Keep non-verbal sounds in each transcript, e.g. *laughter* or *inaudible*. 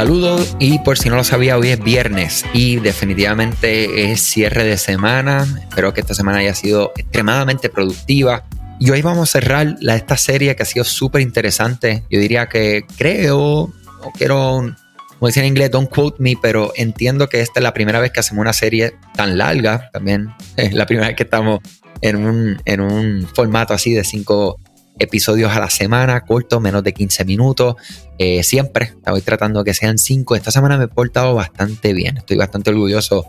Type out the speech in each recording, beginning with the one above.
Saludos y por si no lo sabía, hoy es viernes y definitivamente es cierre de semana. Espero que esta semana haya sido extremadamente productiva. Y hoy vamos a cerrar la, esta serie que ha sido súper interesante. Yo diría que creo, no quiero, como decía en inglés, don't quote me, pero entiendo que esta es la primera vez que hacemos una serie tan larga. También es la primera vez que estamos en un, en un formato así de cinco episodios a la semana, cortos, menos de 15 minutos. Eh, siempre estoy tratando que sean 5. Esta semana me he portado bastante bien. Estoy bastante orgulloso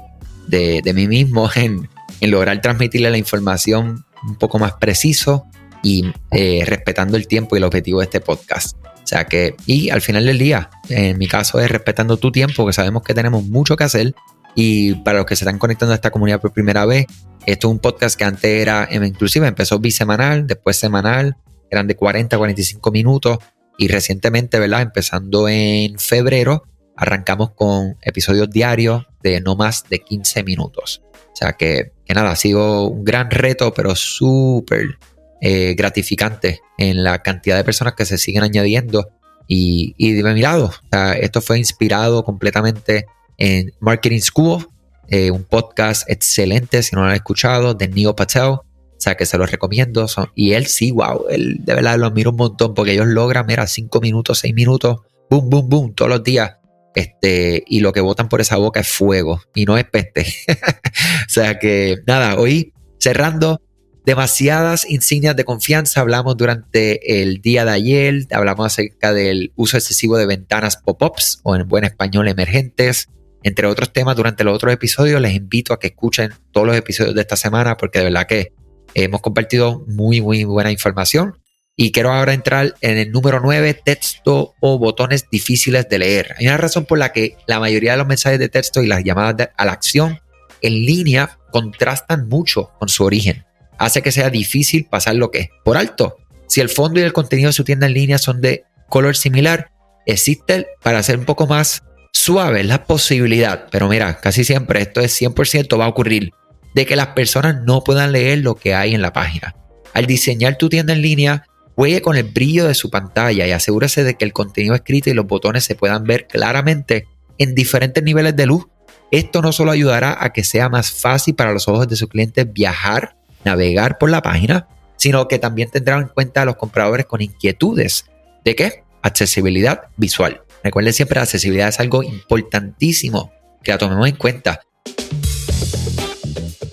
de, mí mismo *laughs* en, lograr transmitirle la información un poco más preciso y eh, respetando el tiempo y el objetivo de este podcast. O sea que, y al final del día, en mi caso es respetando tu tiempo, que sabemos que tenemos mucho que hacer. Y para los que se están conectando a esta comunidad por primera vez, esto es un podcast que antes era, inclusive empezó bisemanal, después semanal, eran de 40 a 45 minutos y recientemente, ¿verdad? Empezando en febrero, arrancamos con episodios diarios de no más de 15 minutos. O sea que, nada, ha sido un gran reto, pero súper eh, gratificante en la cantidad de personas que se siguen añadiendo. Y, y de mi lado, esto fue inspirado completamente en Marketing School, eh, un podcast excelente, si no lo han escuchado, de Neil Patel, o sea, que se los recomiendo. y él sí, wow, él de verdad lo admiro un montón porque ellos logran, mira, cinco minutos, seis minutos, boom, boom, boom, todos los días. Este, y lo que botan por esa boca es fuego y no es peste. *laughs* o sea que nada, hoy cerrando demasiadas insignias de confianza. Hablamos durante el día de ayer, hablamos acerca del uso excesivo de ventanas pop-ups o en buen español emergentes. Entre otros temas, durante los otros episodios les invito a que escuchen todos los episodios de esta semana porque de verdad que Hemos compartido muy, muy buena información. Y quiero ahora entrar en el número 9, texto o botones difíciles de leer. Hay una razón por la que la mayoría de los mensajes de texto y las llamadas a la acción en línea contrastan mucho con su origen. Hace que sea difícil pasar lo que es por alto. Si el fondo y el contenido de su tienda en línea son de color similar, existe para hacer un poco más suave la posibilidad. Pero mira, casi siempre esto es 100% va a ocurrir de que las personas no puedan leer lo que hay en la página. Al diseñar tu tienda en línea, juegue con el brillo de su pantalla y asegúrese de que el contenido escrito y los botones se puedan ver claramente en diferentes niveles de luz. Esto no solo ayudará a que sea más fácil para los ojos de sus clientes viajar, navegar por la página, sino que también tendrán en cuenta a los compradores con inquietudes. ¿De qué? Accesibilidad visual. Recuerden siempre, la accesibilidad es algo importantísimo que la tomemos en cuenta.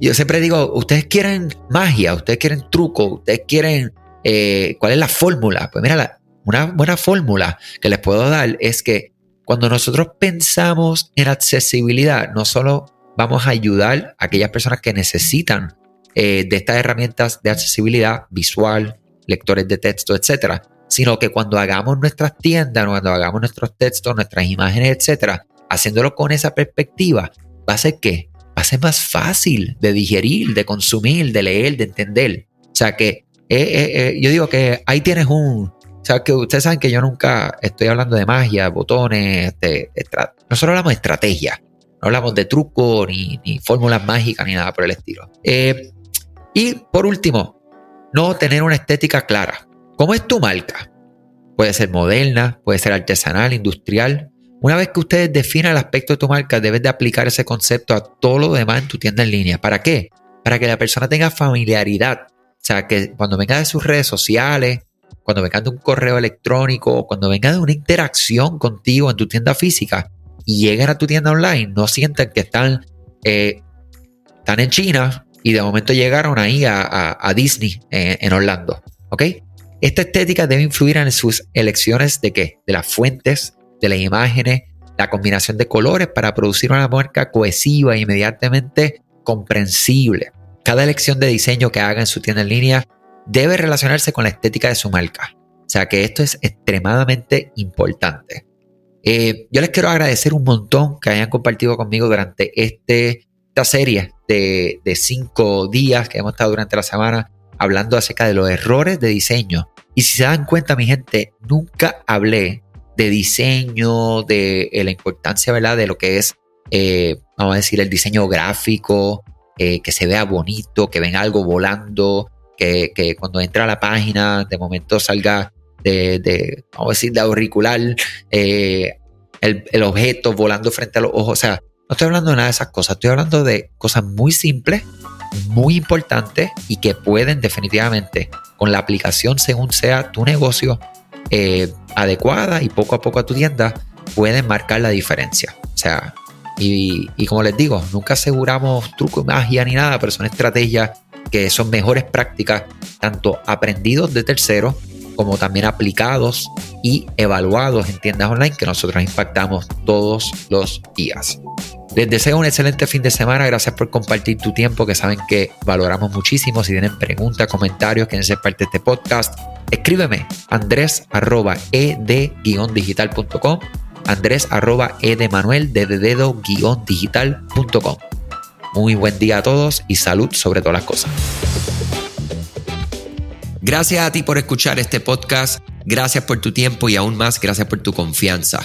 Yo siempre digo, ustedes quieren magia, ustedes quieren truco, ustedes quieren, eh, ¿cuál es la fórmula? Pues mira, una buena fórmula que les puedo dar es que cuando nosotros pensamos en accesibilidad, no solo vamos a ayudar a aquellas personas que necesitan eh, de estas herramientas de accesibilidad visual, lectores de texto, etcétera, sino que cuando hagamos nuestras tiendas, cuando hagamos nuestros textos, nuestras imágenes, etcétera, haciéndolo con esa perspectiva, va a ser que hace más fácil de digerir, de consumir, de leer, de entender. O sea que eh, eh, eh, yo digo que ahí tienes un... O sea, que ustedes saben que yo nunca estoy hablando de magia, botones, de, nosotros hablamos de estrategia, no hablamos de truco, ni, ni fórmulas mágicas, ni nada por el estilo. y por último, no tener una estética clara. ¿Cómo es tu marca? Puede ser moderna, puede ser artesanal, industrial, una vez que ustedes definan el aspecto de tu marca, debes de aplicar ese concepto a todo lo demás en tu tienda en línea. ¿Para qué? Para que la persona tenga familiaridad. O sea, que cuando venga de sus redes sociales, cuando venga de un correo electrónico, cuando venga de una interacción contigo en tu tienda física y lleguen a tu tienda online, no sientan que están, eh, están en China y de momento llegaron ahí a, Disney eh, en Orlando. ¿Ok? Esta estética debe influir en sus elecciones de qué? De las fuentes de las imágenes, la combinación de colores para producir una marca cohesiva e inmediatamente comprensible. Cada elección de diseño que haga en su tienda en línea debe relacionarse con la estética de su marca. O sea que esto es extremadamente importante. Eh, yo les quiero agradecer un montón que hayan compartido conmigo durante este esta serie de, de cinco días que hemos estado durante la semana hablando acerca de los errores de diseño. Y si se dan cuenta, mi gente, nunca hablé de diseño, de la importancia, ¿verdad? De lo que es, eh, vamos a decir, el diseño gráfico, eh, que se vea bonito, que venga algo volando, que, cuando entra a la página de momento salga de, vamos a decir, de auricular, eh, el, el, objeto volando frente a los ojos. O sea, no estoy hablando de nada de esas cosas, estoy hablando de cosas muy simples, muy importantes y que pueden definitivamente, con la aplicación según sea tu negocio, eh, adecuada y poco a poco a tu tienda, pueden marcar la diferencia. O sea, y, y, como les digo, nunca aseguramos truco, magia ni nada, pero son estrategias que son mejores prácticas, tanto aprendidos de terceros como también aplicados y evaluados en tiendas online que nosotros impactamos todos los días. Les deseo un excelente fin de semana. Gracias por compartir tu tiempo, que saben que valoramos muchísimo. Si tienen preguntas, comentarios, quieren ser parte de este podcast, escríbeme andrés arroba ed-digital.com andrés arroba edemanuel Muy buen día a todos y salud sobre todas las cosas. Gracias a ti por escuchar este podcast, gracias por tu tiempo y aún más gracias por tu confianza.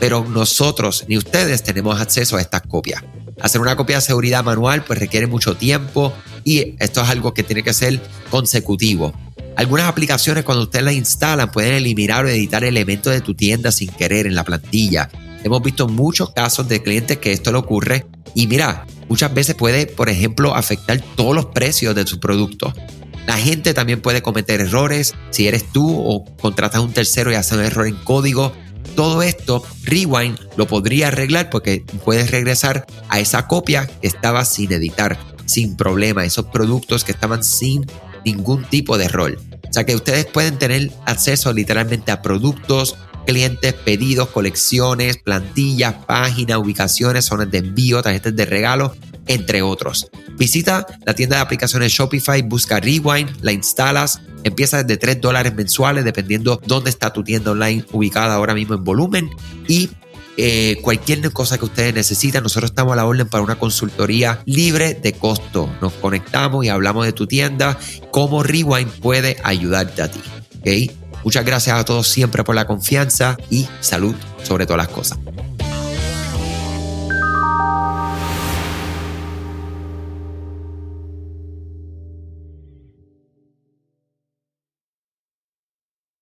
pero nosotros ni ustedes tenemos acceso a estas copias. Hacer una copia de seguridad manual pues requiere mucho tiempo y esto es algo que tiene que ser consecutivo. Algunas aplicaciones cuando ustedes las instalan pueden eliminar o editar elementos de tu tienda sin querer en la plantilla. Hemos visto muchos casos de clientes que esto le ocurre y mira, muchas veces puede, por ejemplo, afectar todos los precios de su producto. La gente también puede cometer errores si eres tú o contratas a un tercero y hace un error en código. Todo esto, Rewind lo podría arreglar porque puedes regresar a esa copia que estaba sin editar, sin problema, esos productos que estaban sin ningún tipo de error. O sea que ustedes pueden tener acceso literalmente a productos, clientes, pedidos, colecciones, plantillas, páginas, ubicaciones, zonas de envío, tarjetas de regalo, entre otros. Visita la tienda de aplicaciones Shopify, busca Rewind, la instalas, empieza desde 3 dólares mensuales dependiendo dónde está tu tienda online ubicada ahora mismo en volumen y eh, cualquier cosa que ustedes necesitan, nosotros estamos a la orden para una consultoría libre de costo. Nos conectamos y hablamos de tu tienda, cómo Rewind puede ayudarte a ti. ¿okay? Muchas gracias a todos siempre por la confianza y salud sobre todas las cosas.